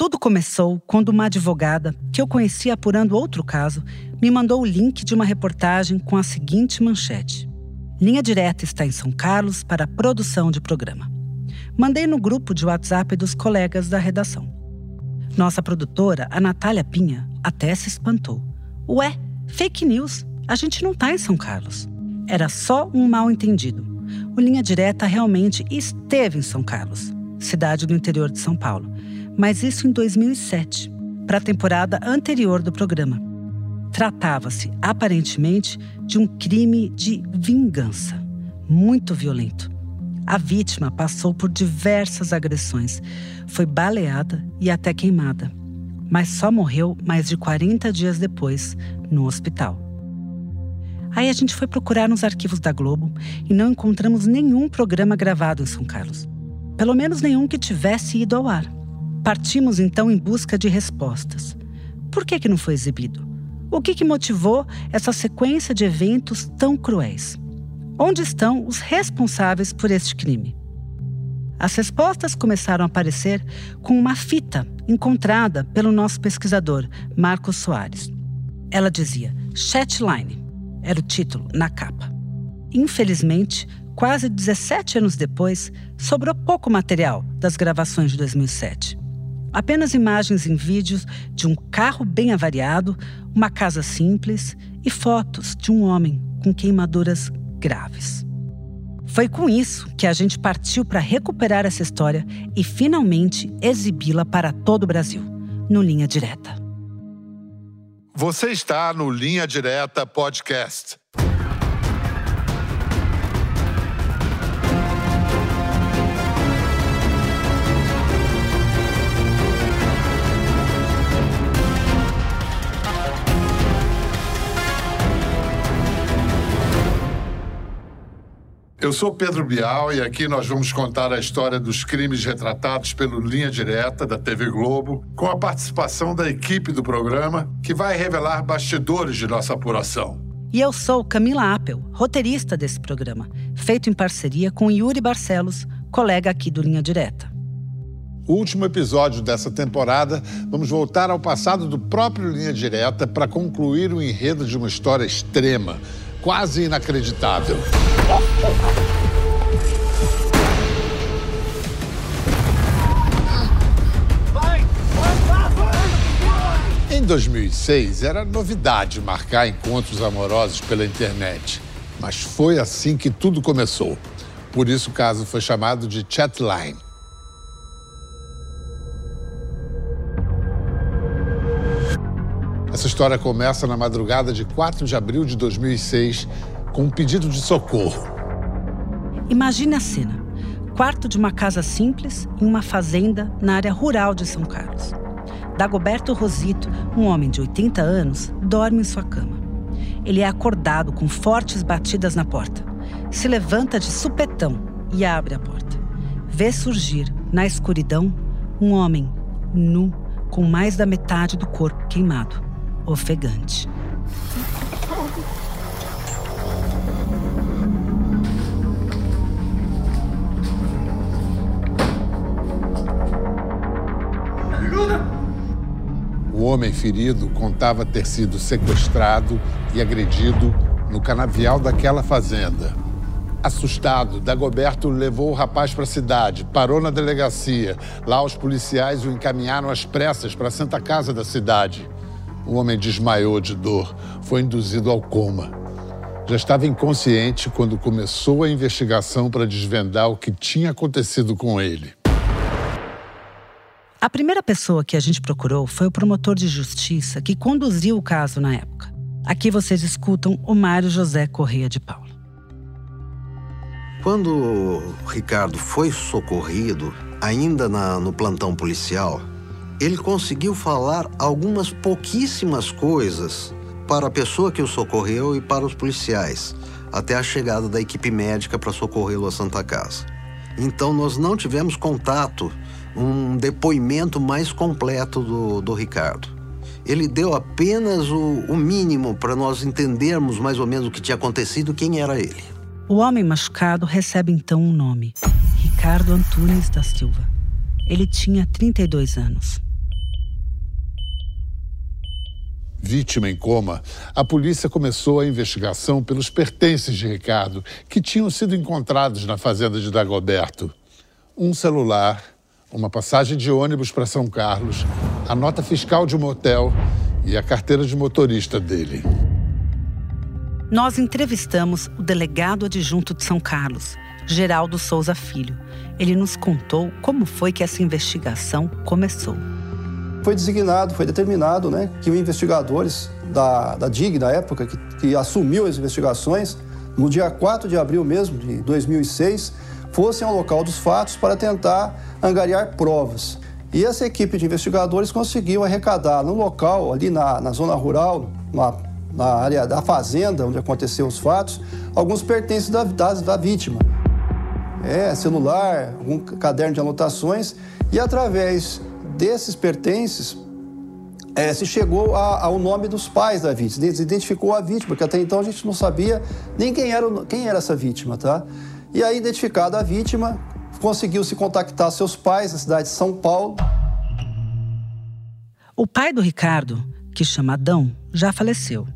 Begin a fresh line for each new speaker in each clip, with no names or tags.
Tudo começou quando uma advogada, que eu conhecia apurando outro caso, me mandou o link de uma reportagem com a seguinte manchete: Linha Direta está em São Carlos para produção de programa. Mandei no grupo de WhatsApp dos colegas da redação. Nossa produtora, a Natália Pinha, até se espantou. Ué, fake news, a gente não está em São Carlos. Era só um mal entendido. O Linha Direta realmente esteve em São Carlos, cidade do interior de São Paulo mas isso em 2007, para a temporada anterior do programa. Tratava-se, aparentemente, de um crime de vingança, muito violento. A vítima passou por diversas agressões, foi baleada e até queimada, mas só morreu mais de 40 dias depois, no hospital. Aí a gente foi procurar nos arquivos da Globo e não encontramos nenhum programa gravado em São Carlos. Pelo menos nenhum que tivesse ido ao ar. Partimos então em busca de respostas. Por que, que não foi exibido? O que, que motivou essa sequência de eventos tão cruéis? Onde estão os responsáveis por este crime? As respostas começaram a aparecer com uma fita encontrada pelo nosso pesquisador, Marcos Soares. Ela dizia Chatline, era o título na capa. Infelizmente, quase 17 anos depois, sobrou pouco material das gravações de 2007. Apenas imagens em vídeos de um carro bem avariado, uma casa simples e fotos de um homem com queimaduras graves. Foi com isso que a gente partiu para recuperar essa história e finalmente exibi-la para todo o Brasil, no Linha Direta.
Você está no Linha Direta Podcast. Eu sou Pedro Bial e aqui nós vamos contar a história dos crimes retratados pelo Linha Direta da TV Globo, com a participação da equipe do programa, que vai revelar bastidores de nossa apuração.
E eu sou Camila Appel, roteirista desse programa, feito em parceria com Yuri Barcelos, colega aqui do Linha Direta.
O último episódio dessa temporada, vamos voltar ao passado do próprio Linha Direta para concluir o enredo de uma história extrema quase inacreditável. Em 2006, era novidade marcar encontros amorosos pela internet. Mas foi assim que tudo começou. Por isso o caso foi chamado de Chatline. Essa história começa na madrugada de 4 de abril de 2006 com um pedido de socorro.
Imagine a cena: quarto de uma casa simples em uma fazenda na área rural de São Carlos. Dagoberto Rosito, um homem de 80 anos, dorme em sua cama. Ele é acordado com fortes batidas na porta. Se levanta de supetão e abre a porta. Vê surgir, na escuridão, um homem nu com mais da metade do corpo queimado ofegante.
O homem ferido contava ter sido sequestrado e agredido no canavial daquela fazenda. Assustado, Dagoberto levou o rapaz para a cidade, parou na delegacia. Lá, os policiais o encaminharam às pressas para a Santa Casa da cidade. O homem desmaiou de dor, foi induzido ao coma. Já estava inconsciente quando começou a investigação para desvendar o que tinha acontecido com ele.
A primeira pessoa que a gente procurou foi o promotor de justiça que conduziu o caso na época. Aqui vocês escutam o Mário José Correia de Paula.
Quando o Ricardo foi socorrido, ainda na, no plantão policial, ele conseguiu falar algumas pouquíssimas coisas para a pessoa que o socorreu e para os policiais, até a chegada da equipe médica para socorrê-lo à Santa Casa. Então, nós não tivemos contato, um depoimento mais completo do, do Ricardo. Ele deu apenas o, o mínimo para nós entendermos mais ou menos o que tinha acontecido quem era ele.
O homem machucado recebe então um nome: Ricardo Antunes da Silva. Ele tinha 32 anos.
Vítima em coma, a polícia começou a investigação pelos pertences de Ricardo, que tinham sido encontrados na fazenda de Dagoberto. Um celular, uma passagem de ônibus para São Carlos, a nota fiscal de um motel e a carteira de motorista dele.
Nós entrevistamos o delegado adjunto de São Carlos, Geraldo Souza Filho. Ele nos contou como foi que essa investigação começou.
Foi designado, foi determinado né, que os investigadores da, da DIG, da época, que, que assumiu as investigações, no dia 4 de abril mesmo de 2006, fossem ao local dos fatos para tentar angariar provas. E essa equipe de investigadores conseguiu arrecadar no local, ali na, na zona rural, na, na área da fazenda onde aconteceram os fatos, alguns pertences da, da, da vítima. É, celular, algum caderno de anotações, e através desses pertences é, se chegou a, ao nome dos pais da vítima, se identificou a vítima, porque até então a gente não sabia nem quem era, quem era essa vítima, tá? E aí, identificada a vítima, conseguiu se contactar seus pais na cidade de São Paulo.
O pai do Ricardo, que chama Adão, já faleceu.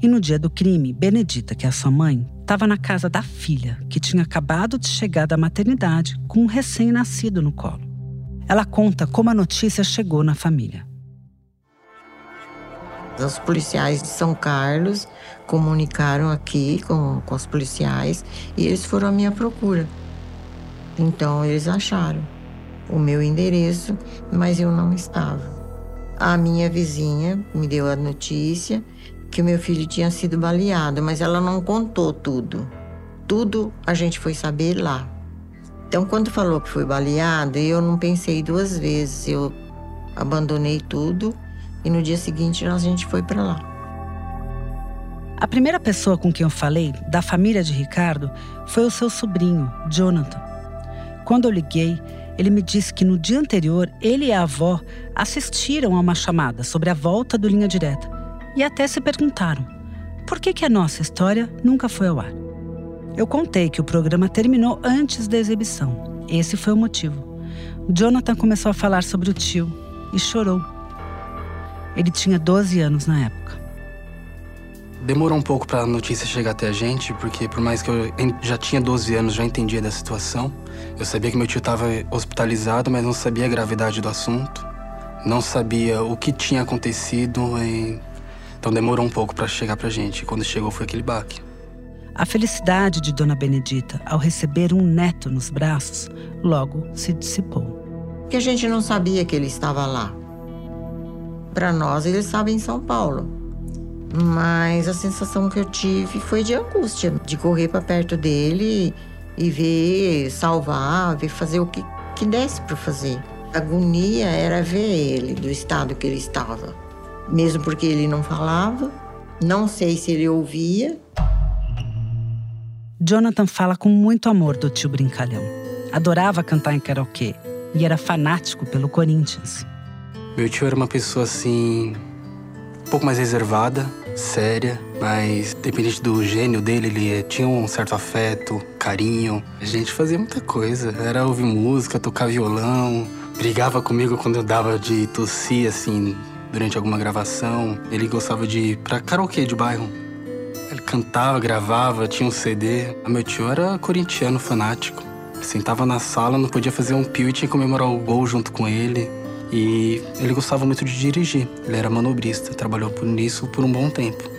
E no dia do crime, Benedita, que é a sua mãe, estava na casa da filha, que tinha acabado de chegar da maternidade com um recém-nascido no colo. Ela conta como a notícia chegou na família.
Os policiais de São Carlos comunicaram aqui com, com os policiais e eles foram à minha procura. Então eles acharam o meu endereço, mas eu não estava. A minha vizinha me deu a notícia que o meu filho tinha sido baleado, mas ela não contou tudo. Tudo a gente foi saber lá. Então, quando falou que foi baleado, eu não pensei duas vezes. Eu abandonei tudo e no dia seguinte a gente foi para lá.
A primeira pessoa com quem eu falei, da família de Ricardo, foi o seu sobrinho, Jonathan. Quando eu liguei, ele me disse que no dia anterior ele e a avó assistiram a uma chamada sobre a volta do Linha Direta e até se perguntaram por que, que a nossa história nunca foi ao ar. Eu contei que o programa terminou antes da exibição. Esse foi o motivo. Jonathan começou a falar sobre o tio e chorou. Ele tinha 12 anos na época.
Demorou um pouco para a notícia chegar até a gente, porque por mais que eu já tinha 12 anos, já entendia da situação. Eu sabia que meu tio estava hospitalizado, mas não sabia a gravidade do assunto. Não sabia o que tinha acontecido. E... Então demorou um pouco para chegar para a gente. Quando chegou foi aquele baque.
A felicidade de Dona Benedita ao receber um neto nos braços logo se dissipou.
Porque a gente não sabia que ele estava lá. Para nós, ele estava em São Paulo. Mas a sensação que eu tive foi de angústia, de correr para perto dele e ver, salvar, ver fazer o que, que desse para fazer. A agonia era ver ele, do estado que ele estava. Mesmo porque ele não falava, não sei se ele ouvia.
Jonathan fala com muito amor do tio Brincalhão. Adorava cantar em karaokê e era fanático pelo Corinthians.
Meu tio era uma pessoa assim, um pouco mais reservada, séria, mas dependente do gênio dele, ele tinha um certo afeto, carinho. A gente fazia muita coisa. Era ouvir música, tocar violão. Brigava comigo quando eu dava de tossir, assim, durante alguma gravação. Ele gostava de ir pra karaokê de bairro. Cantava, gravava, tinha um CD. Meu tio era corintiano fanático. Sentava na sala, não podia fazer um pio e tinha que comemorar o gol junto com ele. E ele gostava muito de dirigir. Ele era manobrista, trabalhou nisso por um bom tempo.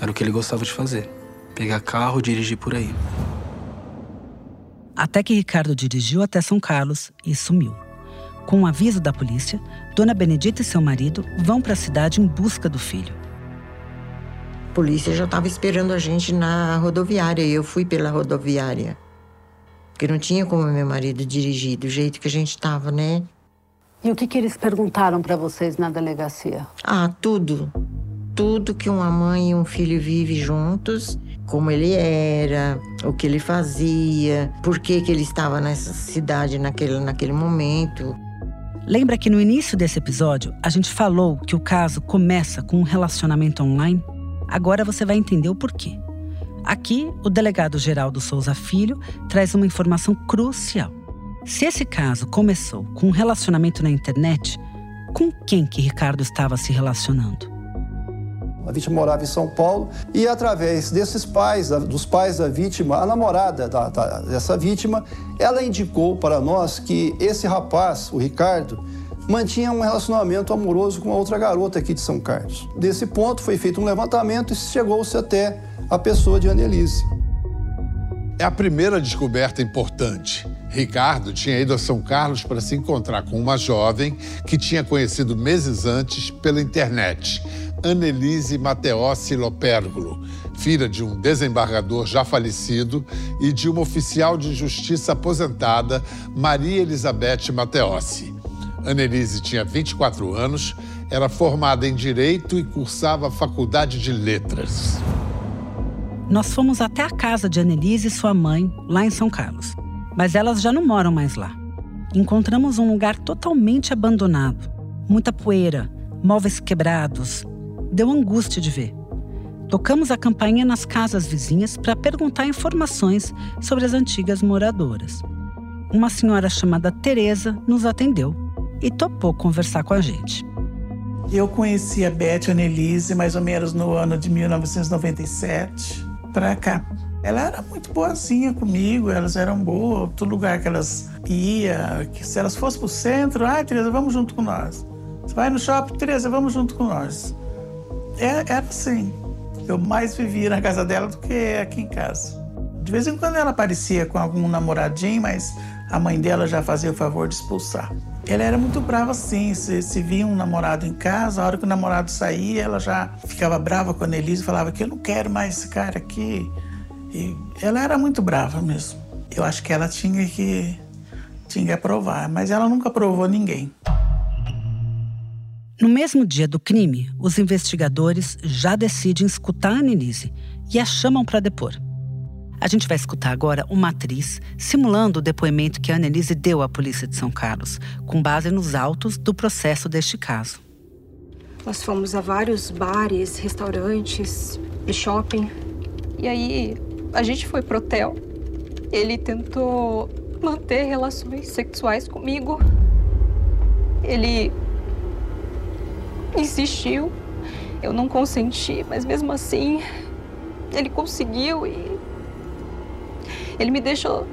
Era o que ele gostava de fazer: pegar carro, dirigir por aí.
Até que Ricardo dirigiu até São Carlos e sumiu. Com o um aviso da polícia, Dona Benedita e seu marido vão para a cidade em busca do filho.
A polícia já estava esperando a gente na rodoviária e eu fui pela rodoviária. Porque não tinha como meu marido dirigir do jeito que a gente estava, né?
E o que, que eles perguntaram para vocês na delegacia?
Ah, tudo. Tudo que uma mãe e um filho vivem juntos, como ele era, o que ele fazia, por que, que ele estava nessa cidade naquele, naquele momento.
Lembra que no início desse episódio a gente falou que o caso começa com um relacionamento online? Agora você vai entender o porquê. Aqui, o delegado Geraldo Souza Filho traz uma informação crucial. Se esse caso começou com um relacionamento na internet, com quem que Ricardo estava se relacionando?
A vítima morava em São Paulo e, através desses pais, dos pais da vítima, a namorada da, da, dessa vítima, ela indicou para nós que esse rapaz, o Ricardo, mantinha um relacionamento amoroso com outra garota aqui de São Carlos. Desse ponto foi feito um levantamento e chegou-se até a pessoa de Annelise.
É a primeira descoberta importante. Ricardo tinha ido a São Carlos para se encontrar com uma jovem que tinha conhecido meses antes pela internet, Annelise Mateossi Lopérgulo, filha de um desembargador já falecido e de uma oficial de justiça aposentada, Maria Elizabeth Mateossi. Annelise tinha 24 anos, era formada em Direito e cursava a Faculdade de Letras.
Nós fomos até a casa de Annelise e sua mãe, lá em São Carlos. Mas elas já não moram mais lá. Encontramos um lugar totalmente abandonado. Muita poeira, móveis quebrados. Deu angústia de ver. Tocamos a campainha nas casas vizinhas para perguntar informações sobre as antigas moradoras. Uma senhora chamada Teresa nos atendeu e topou conversar com a gente.
Eu conheci a Beth Annelise mais ou menos no ano de 1997 para cá. Ela era muito boazinha comigo, elas eram boas, todo lugar que elas ia, que se elas fossem pro centro, ai, Tereza, vamos junto com nós. Você vai no shopping, Tereza, vamos junto com nós. É, era assim. Eu mais vivia na casa dela do que aqui em casa. De vez em quando ela aparecia com algum namoradinho, mas a mãe dela já fazia o favor de expulsar. Ela era muito brava assim, se, se via um namorado em casa, a hora que o namorado saía, ela já ficava brava com a Nelise e falava que eu não quero mais esse cara aqui. E ela era muito brava mesmo. Eu acho que ela tinha que, tinha que aprovar, mas ela nunca aprovou ninguém.
No mesmo dia do crime, os investigadores já decidem escutar a Annelise e a chamam para depor. A gente vai escutar agora uma atriz simulando o depoimento que a Annelise deu à polícia de São Carlos, com base nos autos do processo deste caso.
Nós fomos a vários bares, restaurantes, shopping. E aí a gente foi pro hotel. Ele tentou manter relações sexuais comigo. Ele insistiu. Eu não consenti, mas mesmo assim ele conseguiu e ele me deixou.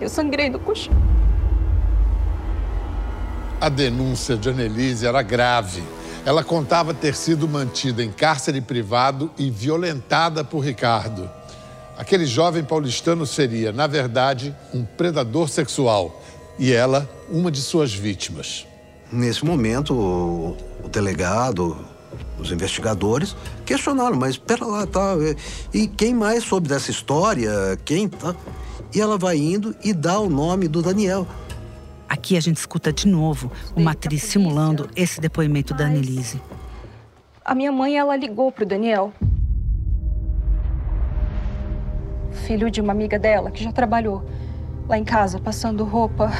Eu sangrei no colchão.
A denúncia de Annelise era grave. Ela contava ter sido mantida em cárcere privado e violentada por Ricardo. Aquele jovem paulistano seria, na verdade, um predador sexual e ela, uma de suas vítimas.
Nesse momento, o, o delegado, os investigadores questionaram, mas espera lá, tá? E quem mais soube dessa história? Quem tá? E ela vai indo e dá o nome do Daniel.
Aqui a gente escuta de novo uma atriz simulando esse depoimento da Annelise.
A minha mãe, ela ligou pro Daniel. Filho de uma amiga dela que já trabalhou lá em casa, passando roupa.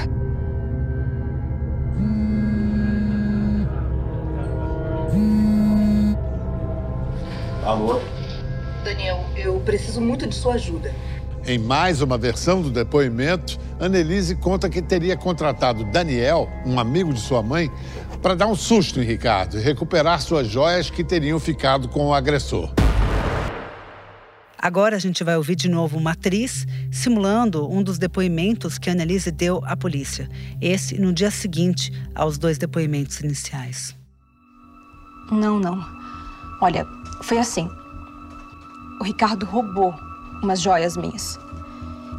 Alô?
Daniel, eu preciso muito de sua ajuda.
Em mais uma versão do depoimento, Annelise conta que teria contratado Daniel, um amigo de sua mãe, para dar um susto em Ricardo e recuperar suas joias que teriam ficado com o agressor.
Agora a gente vai ouvir de novo uma atriz simulando um dos depoimentos que a Annelise deu à polícia. Esse no dia seguinte aos dois depoimentos iniciais.
Não, não. Olha, foi assim. O Ricardo roubou umas joias minhas.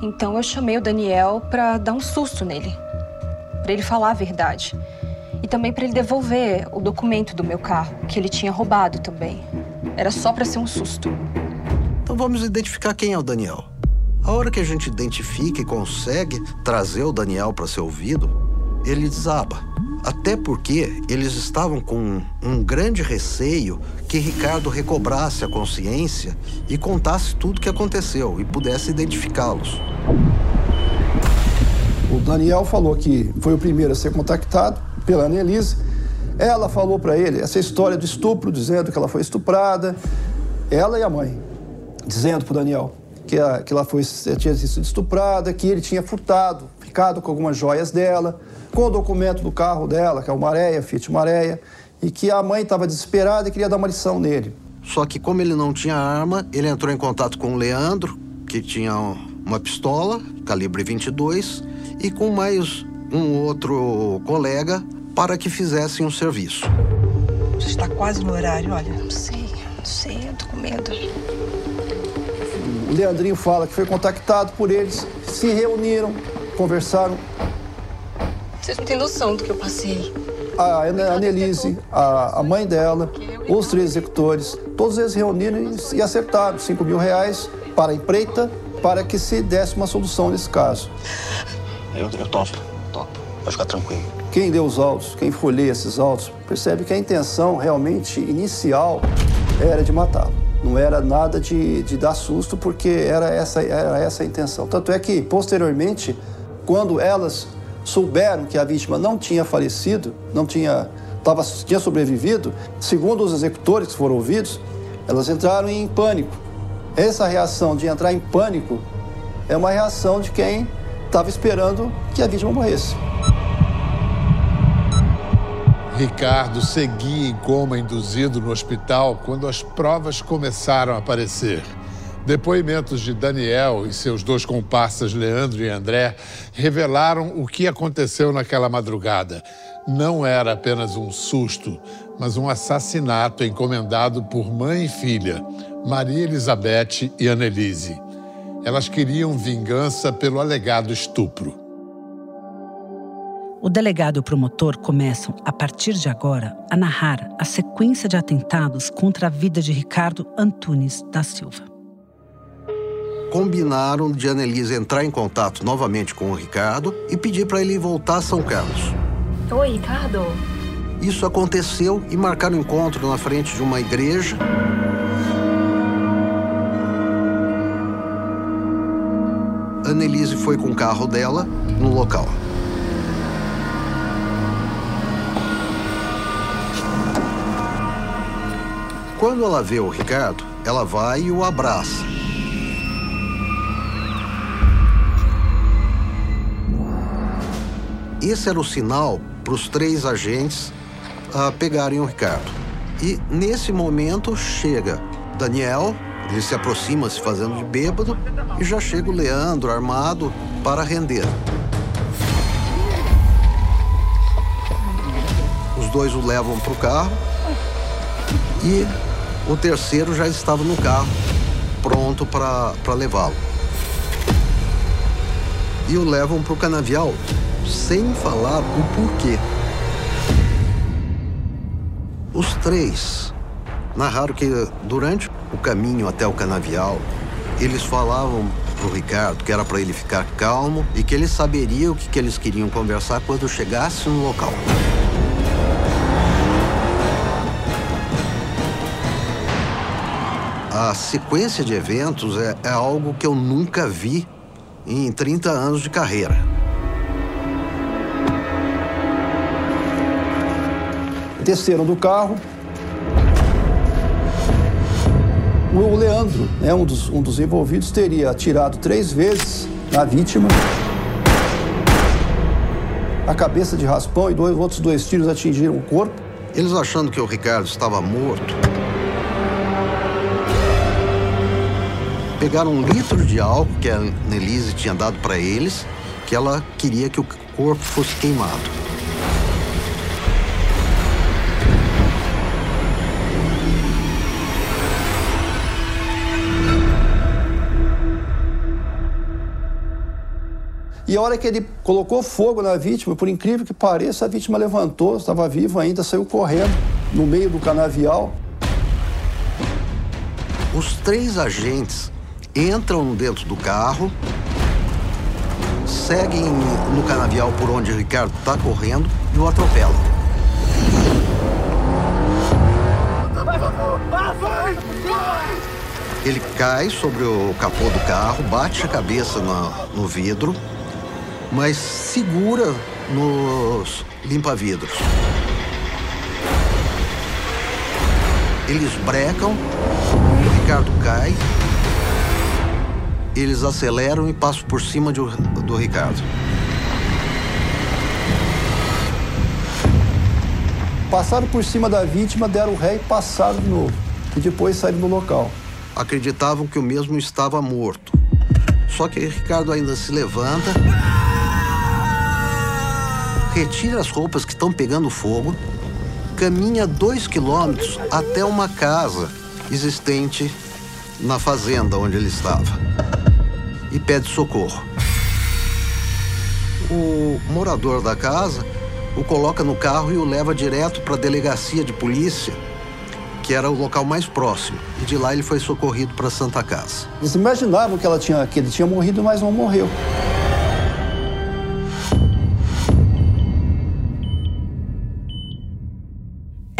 Então eu chamei o Daniel para dar um susto nele, para ele falar a verdade. E também para ele devolver o documento do meu carro, que ele tinha roubado também. Era só para ser um susto.
Então vamos identificar quem é o Daniel. A hora que a gente identifica e consegue trazer o Daniel para ser ouvido, ele desaba. Até porque eles estavam com um grande receio que Ricardo recobrasse a consciência e contasse tudo o que aconteceu e pudesse identificá-los.
O Daniel falou que foi o primeiro a ser contactado pela Annelise. Ela falou para ele essa história do estupro, dizendo que ela foi estuprada. Ela e a mãe, dizendo para o Daniel que, que ela foi, tinha sido estuprada, que ele tinha furtado, ficado com algumas joias dela com o documento do carro dela, que é o Maréia, Fiat Maréia, e que a mãe estava desesperada e queria dar uma lição nele.
Só que como ele não tinha arma, ele entrou em contato com o Leandro, que tinha uma pistola, calibre 22, e com mais um outro colega para que fizessem o serviço.
Já está quase no horário, olha.
Não sei, não sei, eu tô com medo.
O Leandrinho fala que foi contactado por eles, se reuniram, conversaram.
Vocês não têm noção do que eu passei.
A Annelise, a, a mãe dela, os três executores, todos eles reuniram e, e acertaram 5 mil reais para a empreita para que se desse uma solução nesse caso.
Eu, eu topo, topo. Pode ficar tranquilo.
Quem deu os autos, quem folheia esses autos, percebe que a intenção realmente inicial era de matá-lo. Não era nada de, de dar susto, porque era essa, era essa a intenção. Tanto é que, posteriormente, quando elas souberam que a vítima não tinha falecido, não tinha, tava, tinha sobrevivido, segundo os executores que foram ouvidos, elas entraram em pânico. Essa reação de entrar em pânico é uma reação de quem estava esperando que a vítima morresse.
Ricardo seguia em coma induzido no hospital quando as provas começaram a aparecer. Depoimentos de Daniel e seus dois comparsas, Leandro e André, revelaram o que aconteceu naquela madrugada. Não era apenas um susto, mas um assassinato encomendado por mãe e filha, Maria Elizabeth e Annelise. Elas queriam vingança pelo alegado estupro.
O delegado e o promotor começam, a partir de agora, a narrar a sequência de atentados contra a vida de Ricardo Antunes da Silva.
Combinaram de Annelise entrar em contato novamente com o Ricardo e pedir para ele voltar a São Carlos.
Oi, Ricardo.
Isso aconteceu e marcaram um encontro na frente de uma igreja. Annelise foi com o carro dela no local. Quando ela vê o Ricardo, ela vai e o abraça. Esse era o sinal para os três agentes ah, pegarem o Ricardo. E nesse momento chega Daniel, ele se aproxima se fazendo de bêbado, e já chega o Leandro armado para render. Os dois o levam para o carro e o terceiro já estava no carro, pronto para levá-lo. E o levam para o canavial sem falar o porquê. Os três narraram que durante o caminho até o canavial, eles falavam pro Ricardo que era para ele ficar calmo e que ele saberia o que, que eles queriam conversar quando chegasse no local. A sequência de eventos é, é algo que eu nunca vi em 30 anos de carreira.
Desceram do carro. O Leandro, né, um, dos, um dos envolvidos, teria atirado três vezes na vítima. A cabeça de raspão e dois, outros dois tiros atingiram o corpo.
Eles achando que o Ricardo estava morto, pegaram um litro de álcool que a Nelise tinha dado para eles, que ela queria que o corpo fosse queimado.
E a hora que ele colocou fogo na vítima, por incrível que pareça, a vítima levantou, estava viva ainda, saiu correndo no meio do canavial.
Os três agentes entram dentro do carro, seguem no canavial por onde Ricardo está correndo e o atropelam. Ele cai sobre o capô do carro, bate a cabeça no, no vidro, mas segura nos limpa-vidros. Eles brecam, o Ricardo cai, eles aceleram e passam por cima de, do Ricardo.
passaram por cima da vítima, deram o ré e passaram de novo. E depois saíram do local.
Acreditavam que o mesmo estava morto. Só que Ricardo ainda se levanta, retira as roupas que estão pegando fogo, caminha dois quilômetros até uma casa existente na fazenda onde ele estava e pede socorro. O morador da casa o coloca no carro e o leva direto para a delegacia de polícia, que era o local mais próximo. E de lá ele foi socorrido para Santa Casa.
Eles imaginavam que, ela tinha, que ele tinha morrido, mas não morreu.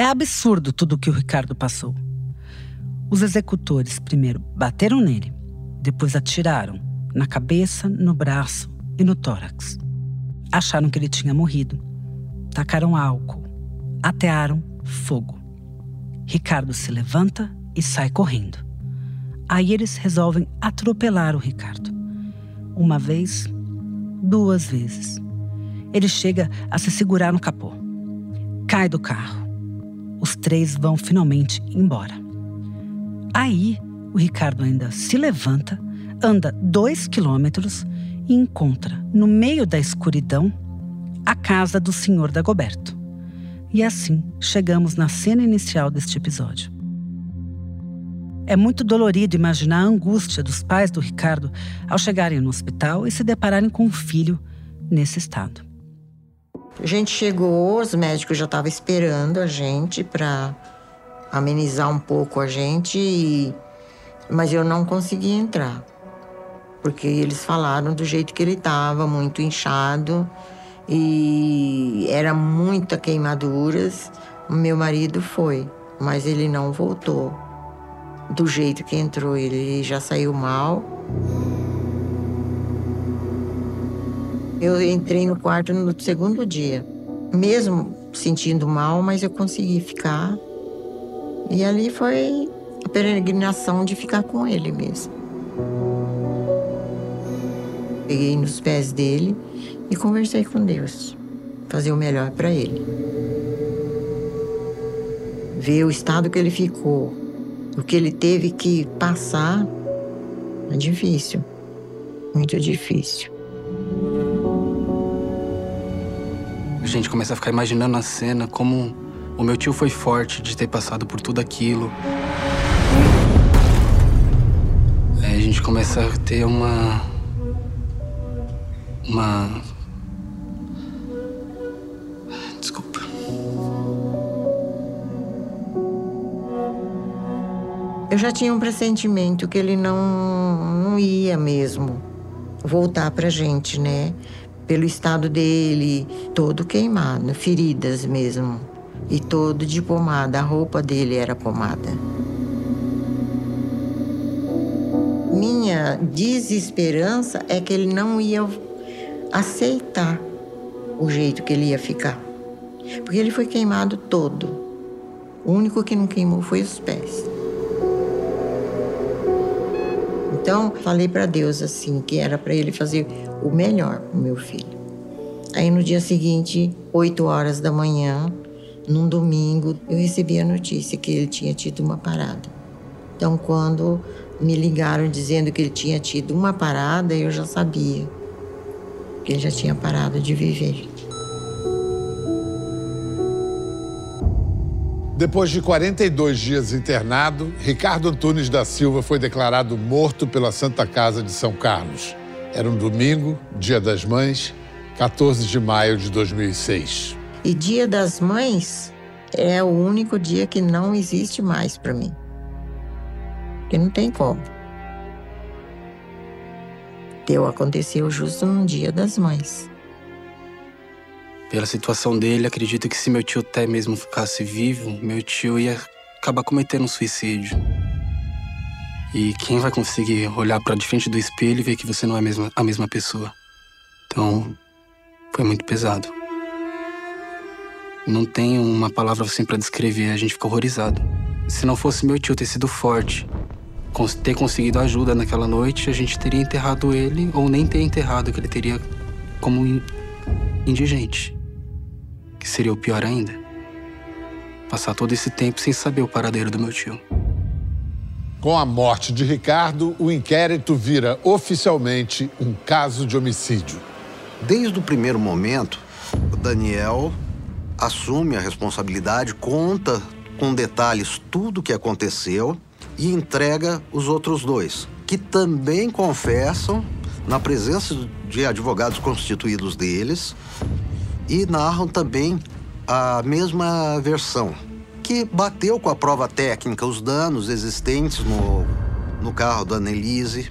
Absurdo tudo o que o Ricardo passou. Os executores primeiro bateram nele, depois atiraram na cabeça, no braço e no tórax. Acharam que ele tinha morrido. Tacaram álcool. Atearam fogo. Ricardo se levanta e sai correndo. Aí eles resolvem atropelar o Ricardo. Uma vez, duas vezes. Ele chega a se segurar no capô. Cai do carro. Os três vão finalmente embora. Aí, o Ricardo ainda se levanta, anda dois quilômetros e encontra, no meio da escuridão, a casa do senhor Dagoberto. E assim chegamos na cena inicial deste episódio. É muito dolorido imaginar a angústia dos pais do Ricardo ao chegarem no hospital e se depararem com o filho nesse estado.
A gente chegou, os médicos já estavam esperando a gente para amenizar um pouco a gente, e... mas eu não consegui entrar porque eles falaram do jeito que ele estava, muito inchado e era muita queimaduras. Meu marido foi, mas ele não voltou do jeito que entrou. Ele já saiu mal. Eu entrei no quarto no segundo dia, mesmo sentindo mal, mas eu consegui ficar. E ali foi a peregrinação de ficar com ele mesmo. Peguei nos pés dele e conversei com Deus, fazer o melhor para ele. Ver o estado que ele ficou, o que ele teve que passar, é difícil, muito difícil.
Gente começa a ficar imaginando a cena como o meu tio foi forte de ter passado por tudo aquilo. Aí a gente começa a ter uma uma. Desculpa.
Eu já tinha um pressentimento que ele não, não ia mesmo voltar pra gente, né? Pelo estado dele, todo queimado, feridas mesmo. E todo de pomada, a roupa dele era pomada. Minha desesperança é que ele não ia aceitar o jeito que ele ia ficar. Porque ele foi queimado todo. O único que não queimou foi os pés. Então, falei para Deus assim, que era para ele fazer o melhor pro meu filho. Aí no dia seguinte, 8 horas da manhã, num domingo, eu recebi a notícia que ele tinha tido uma parada. Então, quando me ligaram dizendo que ele tinha tido uma parada, eu já sabia que ele já tinha parado de viver.
Depois de 42 dias internado, Ricardo Antunes da Silva foi declarado morto pela Santa Casa de São Carlos. Era um domingo, Dia das Mães, 14 de maio de 2006.
E Dia das Mães é o único dia que não existe mais para mim. Que não tem como aconteceu, aconteceu justo no dia das mães.
Pela situação dele, acredito que se meu tio até mesmo ficasse vivo, meu tio ia acabar cometendo um suicídio. E quem vai conseguir olhar para de frente do espelho e ver que você não é a mesma, a mesma pessoa? Então, foi muito pesado. Não tem uma palavra assim para descrever, a gente ficou horrorizado. Se não fosse meu tio ter sido forte, ter conseguido ajuda naquela noite, a gente teria enterrado ele ou nem ter enterrado, que ele teria como indigente, que seria o pior ainda. passar todo esse tempo sem saber o paradeiro do meu tio.
Com a morte de Ricardo, o inquérito vira oficialmente um caso de homicídio.
Desde o primeiro momento, o Daniel assume a responsabilidade, conta com detalhes tudo o que aconteceu e entrega os outros dois, que também confessam na presença de advogados constituídos deles e narram também a mesma versão, que bateu com a prova técnica os danos existentes no, no carro da Annelise.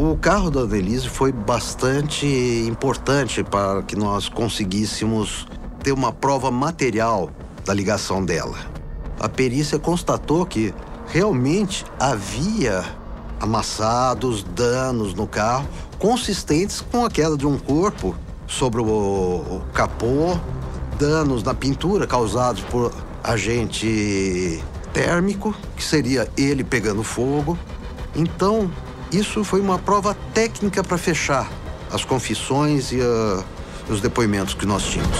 O carro da Annelise foi bastante importante para que nós conseguíssemos ter uma prova material da ligação dela. A perícia constatou que realmente havia amassados, danos no carro, consistentes com a queda de um corpo sobre o capô, danos na pintura causados por agente térmico, que seria ele pegando fogo. Então, isso foi uma prova técnica para fechar as confissões e uh, os depoimentos que nós tínhamos.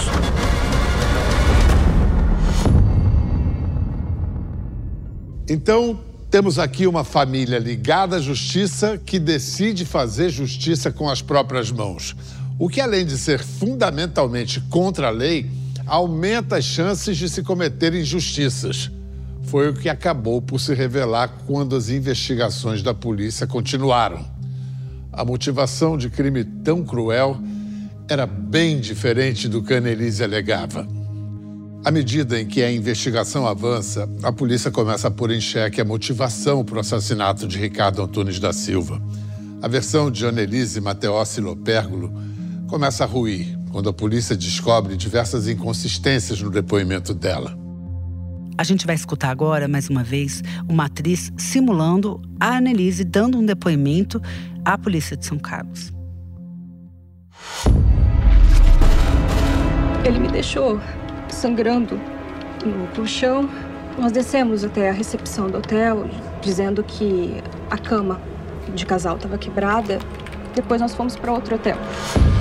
Então, temos aqui uma família ligada à justiça que decide fazer justiça com as próprias mãos. O que, além de ser fundamentalmente contra a lei, aumenta as chances de se cometer injustiças. Foi o que acabou por se revelar quando as investigações da polícia continuaram. A motivação de crime tão cruel era bem diferente do que Annelise alegava. À medida em que a investigação avança, a polícia começa a pôr em xeque a motivação para o assassinato de Ricardo Antunes da Silva. A versão de Annelise Mateossi Lopérgulo começa a ruir quando a polícia descobre diversas inconsistências no depoimento dela.
A gente vai escutar agora, mais uma vez, uma atriz simulando a Annelise dando um depoimento à polícia de São Carlos.
Ele me deixou sangrando no colchão. Nós descemos até a recepção do hotel, dizendo que a cama de casal estava quebrada. Depois nós fomos para outro hotel.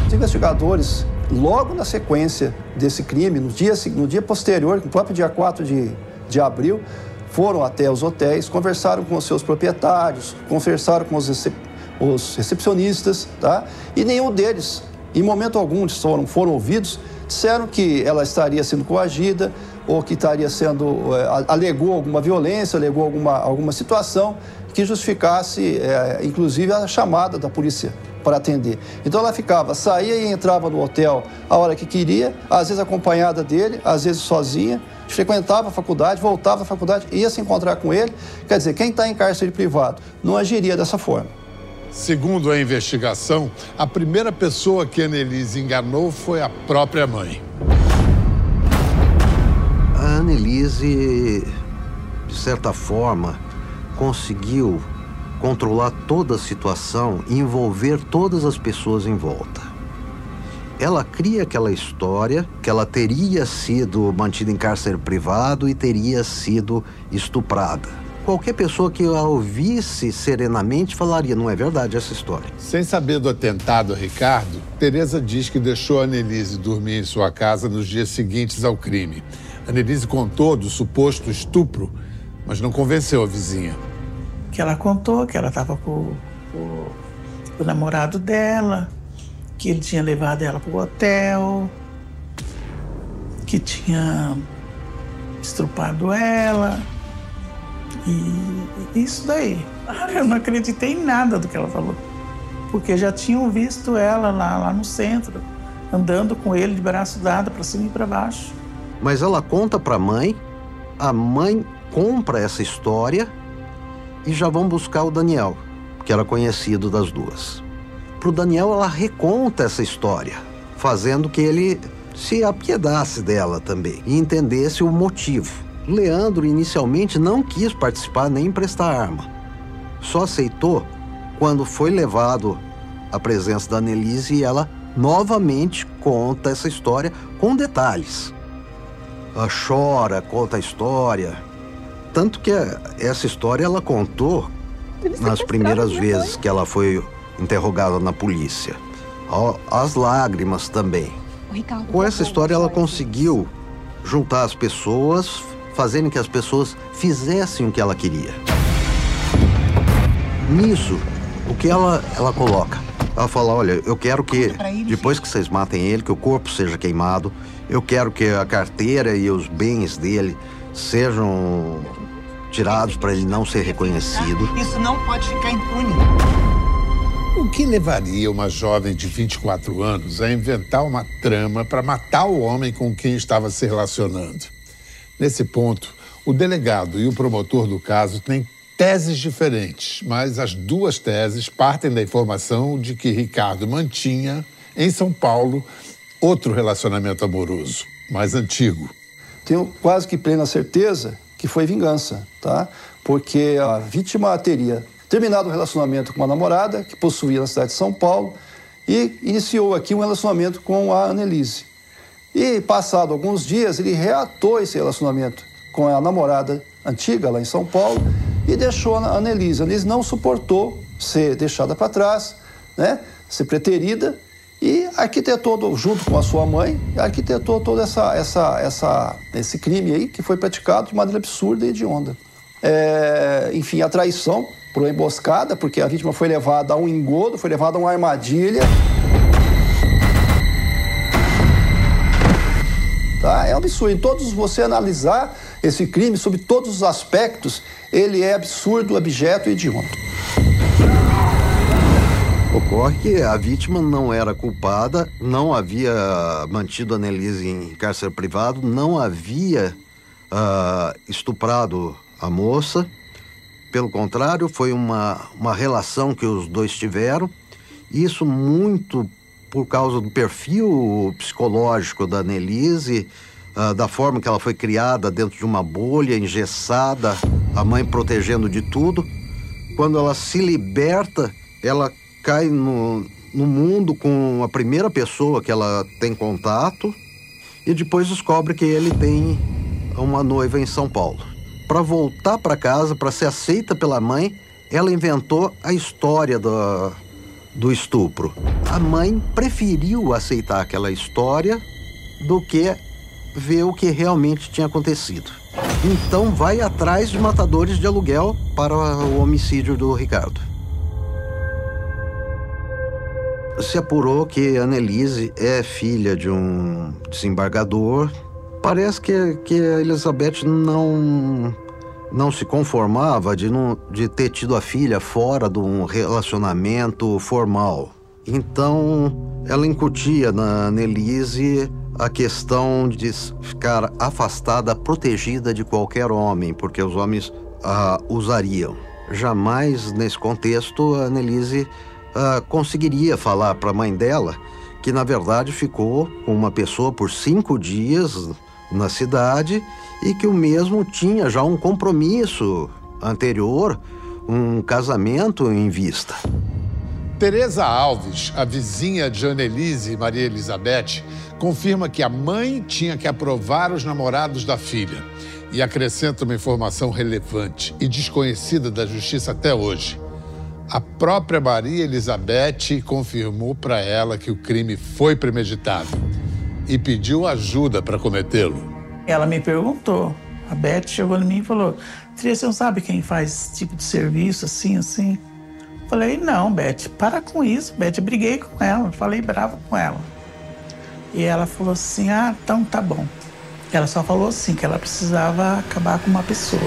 Os investigadores, logo na sequência desse crime, no dia, no dia posterior, no próprio dia 4 de, de abril, foram até os hotéis, conversaram com os seus proprietários, conversaram com os, recep os recepcionistas, tá? E nenhum deles, em momento algum, foram, foram ouvidos disseram que ela estaria sendo coagida ou que estaria sendo é, alegou alguma violência, alegou alguma, alguma situação que justificasse, é, inclusive, a chamada da polícia para atender. Então ela ficava, saía e entrava no hotel a hora que queria, às vezes acompanhada dele, às vezes sozinha, frequentava a faculdade, voltava à faculdade, ia se encontrar com ele. Quer dizer, quem está em cárcere privado não agiria dessa forma.
Segundo a investigação, a primeira pessoa que Annelise enganou foi a própria mãe.
A Annelise, de certa forma, conseguiu controlar toda a situação e envolver todas as pessoas em volta. Ela cria aquela história que ela teria sido mantida em cárcere privado e teria sido estuprada qualquer pessoa que a ouvisse serenamente falaria, não é verdade essa história.
Sem saber do atentado Ricardo, Teresa diz que deixou a Annelise dormir em sua casa nos dias seguintes ao crime. Annelise contou do suposto estupro, mas não convenceu a vizinha.
Que ela contou que ela estava com, com, com o namorado dela, que ele tinha levado ela para o hotel, que tinha estrupado ela e isso daí. Eu não acreditei em nada do que ela falou. Porque já tinham visto ela lá, lá no centro, andando com ele de braço dado para cima e para baixo.
Mas ela conta para a mãe, a mãe compra essa história e já vão buscar o Daniel, que era conhecido das duas. Para o Daniel, ela reconta essa história, fazendo que ele se apiedasse dela também e entendesse o motivo. Leandro inicialmente não quis participar nem emprestar arma. Só aceitou quando foi levado à presença da Annelise e ela novamente conta essa história com detalhes. Ela chora, conta a história. Tanto que essa história ela contou nas primeiras vezes que ela foi interrogada na polícia. As lágrimas também. Com essa história ela conseguiu juntar as pessoas, fazendo que as pessoas fizessem o que ela queria. Nisso, o que ela, ela coloca? Ela fala: olha, eu quero que depois que vocês matem ele, que o corpo seja queimado, eu quero que a carteira e os bens dele sejam tirados para ele não ser reconhecido.
Isso não pode ficar impune.
O que levaria uma jovem de 24 anos a inventar uma trama para matar o homem com quem estava se relacionando? Nesse ponto, o delegado e o promotor do caso têm teses diferentes, mas as duas teses partem da informação de que Ricardo mantinha, em São Paulo, outro relacionamento amoroso, mais antigo.
Tenho quase que plena certeza que foi vingança, tá? Porque a vítima teria terminado o relacionamento com uma namorada que possuía na cidade de São Paulo e iniciou aqui um relacionamento com a Annelise. E, passado alguns dias, ele reatou esse relacionamento com a namorada antiga lá em São Paulo e deixou a Annelise. A Annelise não suportou ser deixada para trás, né? ser preterida e arquitetou, junto com a sua mãe, arquitetou todo essa, essa, essa, esse crime aí que foi praticado de maneira absurda e hedionda. É, enfim, a traição por uma emboscada, porque a vítima foi levada a um engodo, foi levada a uma armadilha. Tá? É um absurdo. Em todos você analisar esse crime sob todos os aspectos, ele é absurdo, abjeto e hediondo.
Ocorre que a vítima não era culpada, não havia mantido a Nelise em cárcere privado, não havia uh, estuprado a moça. Pelo contrário, foi uma, uma relação que os dois tiveram. Isso muito por causa do perfil psicológico da Nelise, uh, da forma que ela foi criada dentro de uma bolha, engessada, a mãe protegendo de tudo. Quando ela se liberta, ela cai no, no mundo com a primeira pessoa que ela tem contato e depois descobre que ele tem uma noiva em São Paulo. Para voltar para casa, para ser aceita pela mãe, ela inventou a história do, do estupro. A mãe preferiu aceitar aquela história do que ver o que realmente tinha acontecido. Então vai atrás de matadores de aluguel para o homicídio do Ricardo. Se apurou que Annelise é filha de um desembargador. Parece que, que a Elizabeth não, não se conformava de, não, de ter tido a filha fora de um relacionamento formal. Então, ela incutia na Annelise a questão de ficar afastada, protegida de qualquer homem, porque os homens a usariam. Jamais, nesse contexto, a Annelise uh, conseguiria falar para a mãe dela que, na verdade, ficou com uma pessoa por cinco dias na cidade e que o mesmo tinha já um compromisso anterior, um casamento em vista.
Teresa Alves, a vizinha de Annelise e Maria Elizabeth, confirma que a mãe tinha que aprovar os namorados da filha e acrescenta uma informação relevante e desconhecida da justiça até hoje. A própria Maria Elizabeth confirmou para ela que o crime foi premeditado e pediu ajuda para cometê-lo.
Ela me perguntou. A Beth chegou em mim e falou: Tria, você não sabe quem faz esse tipo de serviço assim, assim? Falei: Não, Beth, para com isso, Beth. briguei com ela, falei bravo com ela. E ela falou assim: Ah, então tá bom. Ela só falou assim: que ela precisava acabar com uma pessoa.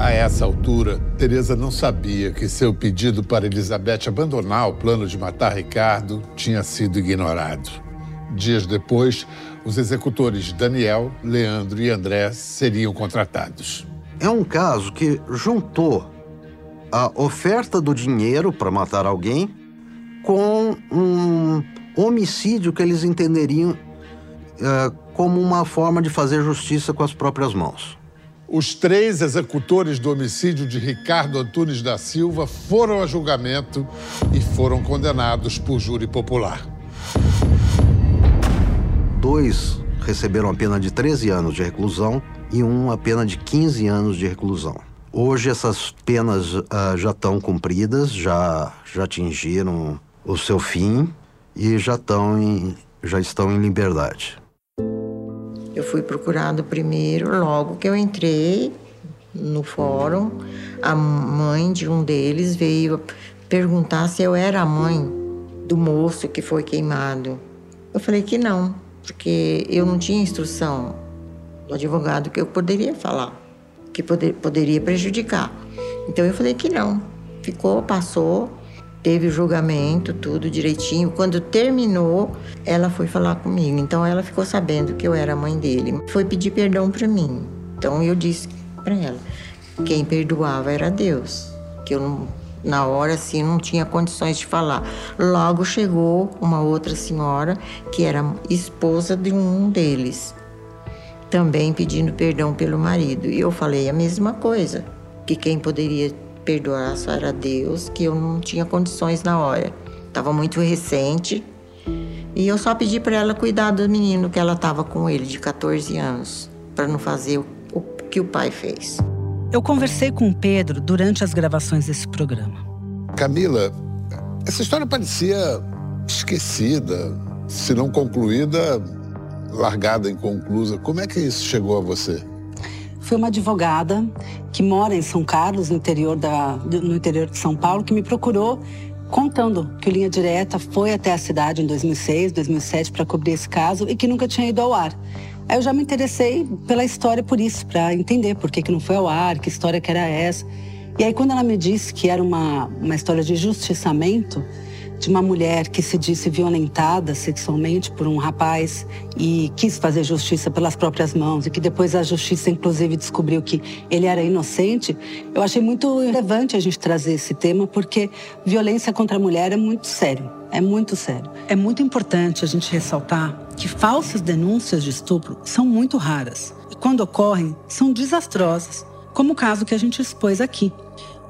A essa altura, Teresa não sabia que seu pedido para Elizabeth abandonar o plano de matar Ricardo tinha sido ignorado. Dias depois, os executores Daniel, Leandro e André seriam contratados.
É um caso que juntou a oferta do dinheiro para matar alguém com um homicídio que eles entenderiam uh, como uma forma de fazer justiça com as próprias mãos.
Os três executores do homicídio de Ricardo Antunes da Silva foram a julgamento e foram condenados por júri popular.
Dois receberam a pena de 13 anos de reclusão e um a pena de 15 anos de reclusão. Hoje essas penas uh, já estão cumpridas, já, já atingiram o seu fim e já, em, já estão em liberdade.
Eu fui procurado primeiro, logo que eu entrei no fórum, a mãe de um deles veio perguntar se eu era a mãe do moço que foi queimado. Eu falei que não, porque eu não tinha instrução do advogado que eu poderia falar, que poder, poderia prejudicar. Então eu falei que não. Ficou, passou, teve o julgamento, tudo direitinho. Quando terminou, ela foi falar comigo. Então ela ficou sabendo que eu era a mãe dele. Foi pedir perdão para mim. Então eu disse para ela, quem perdoava era Deus, que eu na hora assim não tinha condições de falar. Logo chegou uma outra senhora que era esposa de um deles, também pedindo perdão pelo marido. E eu falei a mesma coisa, que quem poderia perdoar só era Deus, que eu não tinha condições na hora. Estava muito recente. E eu só pedi para ela cuidar do menino que ela estava com ele, de 14 anos, para não fazer o, o que o pai fez.
Eu conversei com o Pedro durante as gravações desse programa.
Camila, essa história parecia esquecida, se não concluída, largada inconclusa. Como é que isso chegou a você?
Foi uma advogada que mora em São Carlos, no interior, da, no interior de São Paulo, que me procurou contando que o Linha Direta foi até a cidade em 2006, 2007 para cobrir esse caso e que nunca tinha ido ao ar. Aí eu já me interessei pela história por isso, para entender por que, que não foi ao ar, que história que era essa. E aí quando ela me disse que era uma, uma história de justiçamento, de uma mulher que se disse violentada sexualmente por um rapaz e quis fazer justiça pelas próprias mãos e que depois a justiça inclusive descobriu que ele era inocente, eu achei muito relevante a gente trazer esse tema porque violência contra a mulher é muito sério, é muito sério. É muito importante a gente ressaltar que falsas denúncias de estupro são muito raras e quando ocorrem são desastrosas, como o caso que a gente expôs aqui.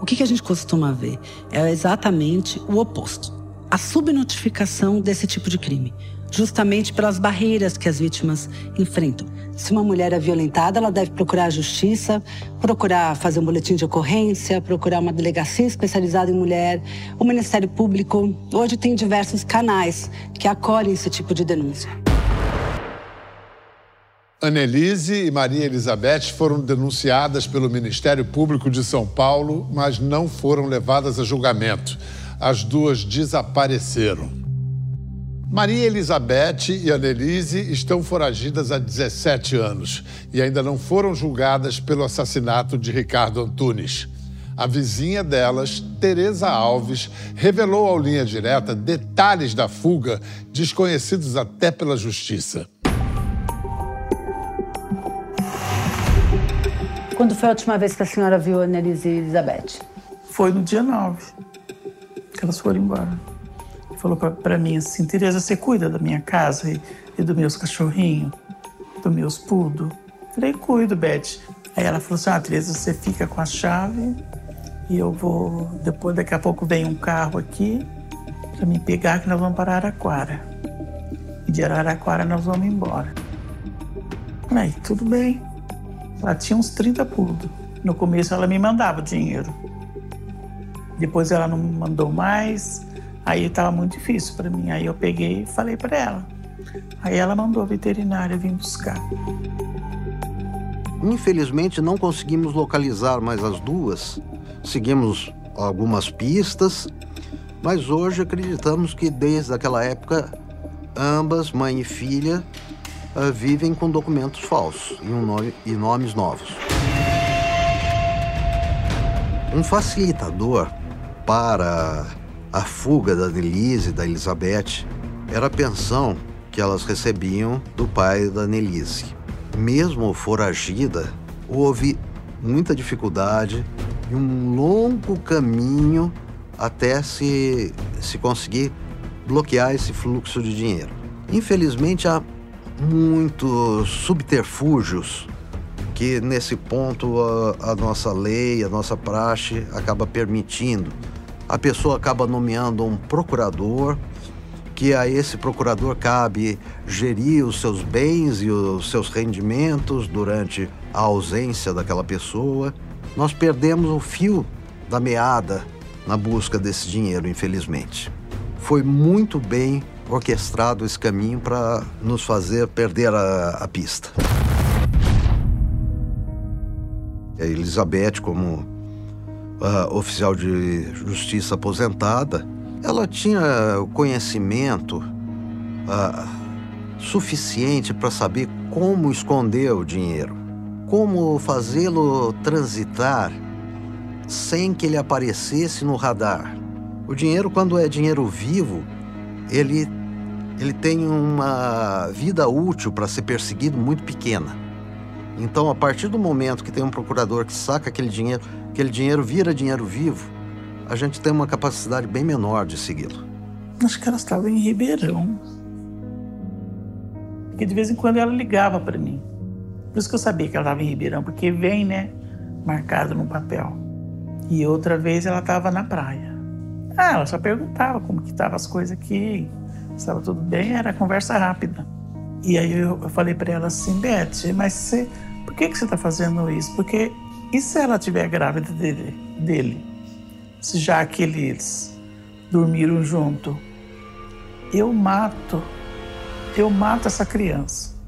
O que, a gente costuma ver? É exatamente o oposto a subnotificação desse tipo de crime, justamente pelas barreiras que as vítimas enfrentam. Se uma mulher é violentada, ela deve procurar a justiça, procurar fazer um boletim de ocorrência, procurar uma delegacia especializada em mulher, o Ministério Público. Hoje tem diversos canais que acolhem esse tipo de denúncia.
Annelise e Maria Elizabeth foram denunciadas pelo Ministério Público de São Paulo, mas não foram levadas a julgamento as duas desapareceram. Maria Elizabeth e Annelise estão foragidas há 17 anos e ainda não foram julgadas pelo assassinato de Ricardo Antunes. A vizinha delas, Teresa Alves, revelou ao Linha Direta detalhes da fuga desconhecidos até pela justiça.
Quando foi a última vez que a senhora viu a Annelise e Elizabeth?
Foi no dia 9 que elas foram embora. Falou para mim assim: Tereza, você cuida da minha casa e, e dos meus cachorrinhos, dos meus pudos? Falei: cuido, Beth. Aí ela falou assim: ah, Tereza, você fica com a chave e eu vou. Depois, daqui a pouco, vem um carro aqui para me pegar que nós vamos para Araraquara. E de Araraquara nós vamos embora. Aí, tudo bem. Ela tinha uns 30 pudos. No começo ela me mandava dinheiro. Depois ela não mandou mais. Aí estava muito difícil para mim. Aí eu peguei e falei para ela. Aí ela mandou a veterinária vir buscar.
Infelizmente não conseguimos localizar mais as duas. Seguimos algumas pistas, mas hoje acreditamos que desde aquela época ambas, mãe e filha, ah, vivem com documentos falsos e, um nome, e nomes novos. Um facilitador para a fuga da Nelise e da Elizabeth era a pensão que elas recebiam do pai da Nelise. Mesmo foragida, houve muita dificuldade e um longo caminho até se, se conseguir bloquear esse fluxo de dinheiro. Infelizmente, há muitos subterfúgios que, nesse ponto, a, a nossa lei, a nossa praxe acaba permitindo a pessoa acaba nomeando um procurador, que a esse procurador cabe gerir os seus bens e os seus rendimentos durante a ausência daquela pessoa. Nós perdemos o fio da meada na busca desse dinheiro, infelizmente. Foi muito bem orquestrado esse caminho para nos fazer perder a, a pista. A Elizabeth, como uh, oficial de justiça aposentada, ela tinha conhecimento uh, suficiente para saber como esconder o dinheiro, como fazê-lo transitar sem que ele aparecesse no radar. O dinheiro, quando é dinheiro vivo, ele, ele tem uma vida útil para ser perseguido muito pequena. Então, a partir do momento que tem um procurador que saca aquele dinheiro, aquele dinheiro vira dinheiro vivo, a gente tem uma capacidade bem menor de segui-lo.
Acho que ela estava em Ribeirão. Porque de vez em quando ela ligava para mim. Por isso que eu sabia que ela estava em Ribeirão, porque vem, né, marcado no papel. E outra vez ela estava na praia. Ah, ela só perguntava como que estavam as coisas aqui, estava tudo bem, era conversa rápida. E aí eu, eu falei para ela assim, Beth, mas você, por que, que você está fazendo isso? Porque e se ela tiver grávida dele, dele? Se já que eles dormiram junto, eu mato, eu mato essa criança.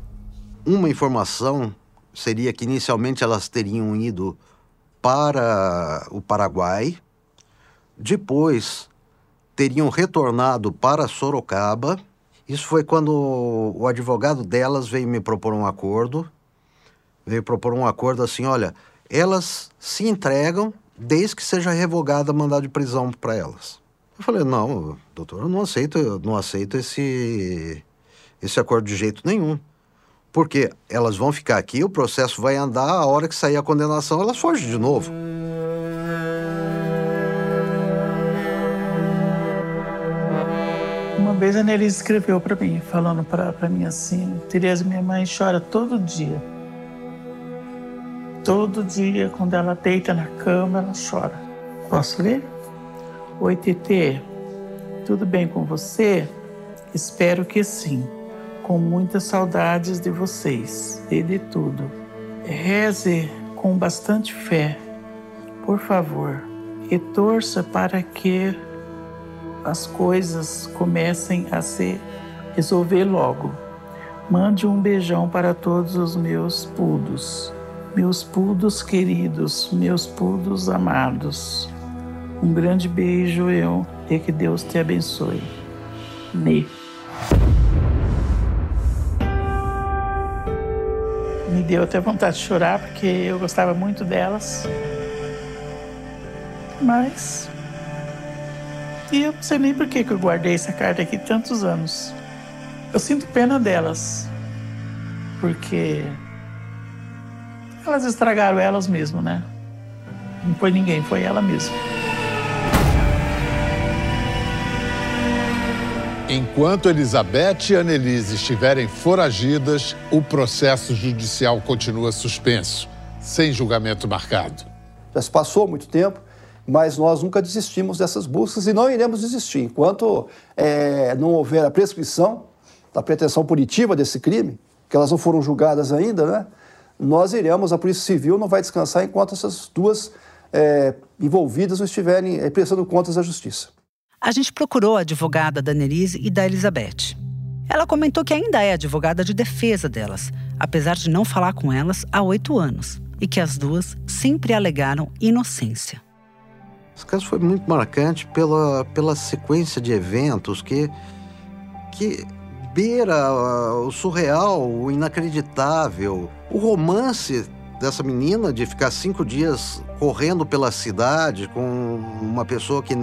Uma informação seria que inicialmente elas teriam ido para o Paraguai, depois teriam retornado para Sorocaba. Isso foi quando o advogado delas veio me propor um acordo. Veio propor um acordo assim: olha, elas se entregam desde que seja revogada mandado de prisão para elas. Eu falei: não, doutor, eu não aceito, eu não aceito esse, esse acordo de jeito nenhum. Porque elas vão ficar aqui, o processo vai andar, a hora que sair a condenação, elas fogem de novo.
Uma vez a Nelly escreveu para mim, falando para mim assim: Tereza, minha mãe chora todo dia. Todo dia, quando ela deita na cama, ela chora. Posso ler? Oi, Tetê, tudo bem com você? Espero que sim com muitas saudades de vocês e de tudo. Reze com bastante fé, por favor, e torça para que as coisas comecem a se resolver logo. Mande um beijão para todos os meus pudos, meus pudos queridos, meus pudos amados. Um grande beijo eu e que Deus te abençoe. Ne. me deu até vontade de chorar, porque eu gostava muito delas. Mas. E eu não sei nem por que eu guardei essa carta aqui tantos anos. Eu sinto pena delas. Porque. Elas estragaram elas mesmo, né? Não foi ninguém, foi ela mesma.
Enquanto Elizabeth e Annelise estiverem foragidas, o processo judicial continua suspenso, sem julgamento marcado.
Já se passou muito tempo, mas nós nunca desistimos dessas buscas e não iremos desistir. Enquanto é, não houver a prescrição da pretensão punitiva desse crime, que elas não foram julgadas ainda, né? Nós iremos, a Polícia Civil não vai descansar enquanto essas duas é, envolvidas não estiverem é, prestando contas à Justiça
a gente procurou a advogada da Nelise e da Elizabeth. Ela comentou que ainda é advogada de defesa delas, apesar de não falar com elas há oito anos, e que as duas sempre alegaram inocência.
Esse caso foi muito marcante pela, pela sequência de eventos que, que beira o surreal, o inacreditável. O romance dessa menina de ficar cinco dias correndo pela cidade com uma pessoa que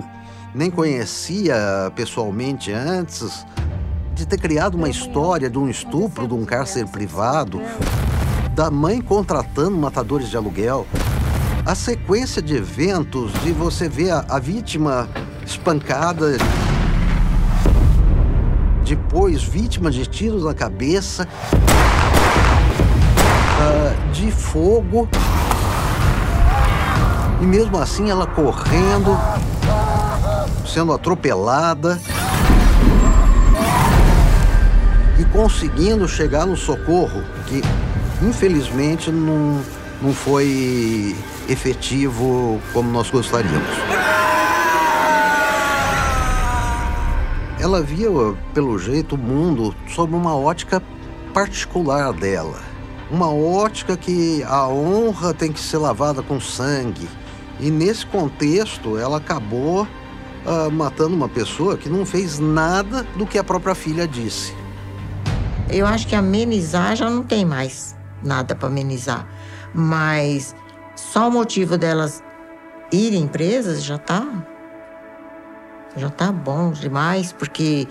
nem conhecia pessoalmente antes, de ter criado uma história de um estupro, de um cárcere privado, da mãe contratando matadores de aluguel. A sequência de eventos de você ver a, a vítima espancada, depois vítima de tiros na cabeça, de fogo, e mesmo assim ela correndo, sendo atropelada e conseguindo chegar no socorro, que infelizmente não, não foi efetivo como nós gostaríamos. Ela via, pelo jeito, o mundo sob uma ótica particular dela. Uma ótica que a honra tem que ser lavada com sangue. E nesse contexto, ela acabou uh, matando uma pessoa que não fez nada do que a própria filha disse.
Eu acho que amenizar já não tem mais nada para amenizar. Mas só o motivo delas irem presas já tá já tá bom demais, porque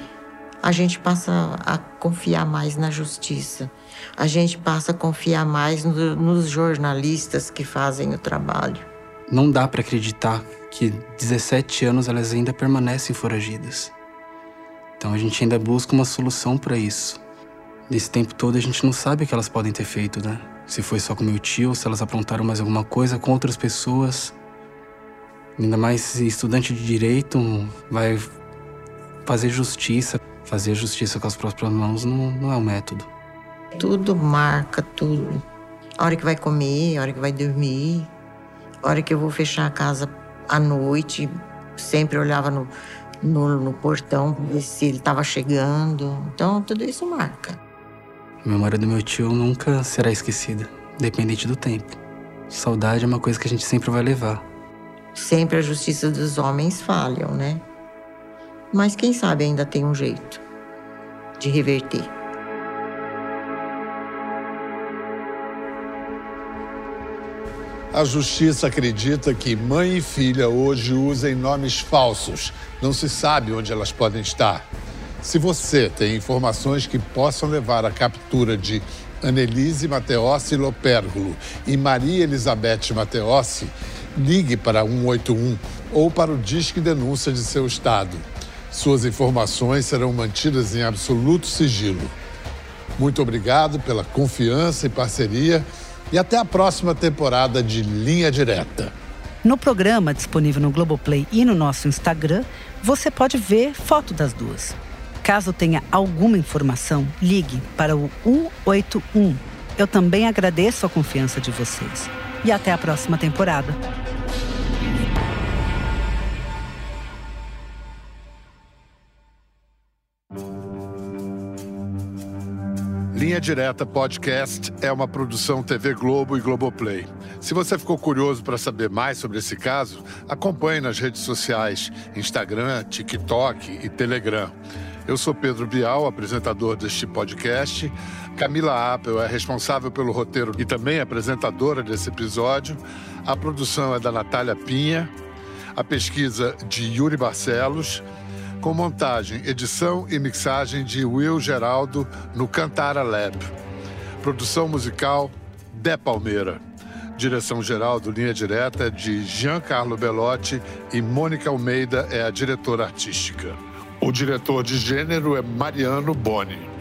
a gente passa a confiar mais na justiça. A gente passa a confiar mais no, nos jornalistas que fazem o trabalho.
Não dá para acreditar que 17 anos elas ainda permanecem foragidas. Então a gente ainda busca uma solução para isso. Nesse tempo todo a gente não sabe o que elas podem ter feito, né? Se foi só com meu tio, se elas aprontaram mais alguma coisa com outras pessoas. Ainda mais estudante de direito vai fazer justiça. Fazer justiça com as próprias mãos não, não é o método.
Tudo marca, tudo. A hora que vai comer, a hora que vai dormir, a hora que eu vou fechar a casa à noite, sempre olhava no, no, no portão ver se ele estava chegando. Então, tudo isso marca.
A memória do meu tio nunca será esquecida, independente do tempo. Saudade é uma coisa que a gente sempre vai levar.
Sempre a justiça dos homens falham, né? Mas quem sabe ainda tem um jeito de reverter.
A justiça acredita que mãe e filha hoje usem nomes falsos. Não se sabe onde elas podem estar. Se você tem informações que possam levar à captura de Annelise Mateossi Lopérgulo e Maria Elizabeth Mateossi, ligue para 181 ou para o Disque Denúncia de seu estado. Suas informações serão mantidas em absoluto sigilo. Muito obrigado pela confiança e parceria e até a próxima temporada de Linha Direta.
No programa disponível no Globoplay e no nosso Instagram, você pode ver foto das duas. Caso tenha alguma informação, ligue para o 181. Eu também agradeço a confiança de vocês. E até a próxima temporada.
Linha Direta Podcast é uma produção TV Globo e Globoplay. Se você ficou curioso para saber mais sobre esse caso, acompanhe nas redes sociais: Instagram, TikTok e Telegram. Eu sou Pedro Bial, apresentador deste podcast. Camila Apple é responsável pelo roteiro e também apresentadora desse episódio. A produção é da Natália Pinha, a pesquisa de Yuri Barcelos com montagem, edição e mixagem de Will Geraldo no Cantara Lab. Produção musical De Palmeira. Direção-geral do Linha Direta é de Giancarlo Belotti e Mônica Almeida é a diretora artística. O diretor de gênero é Mariano Boni.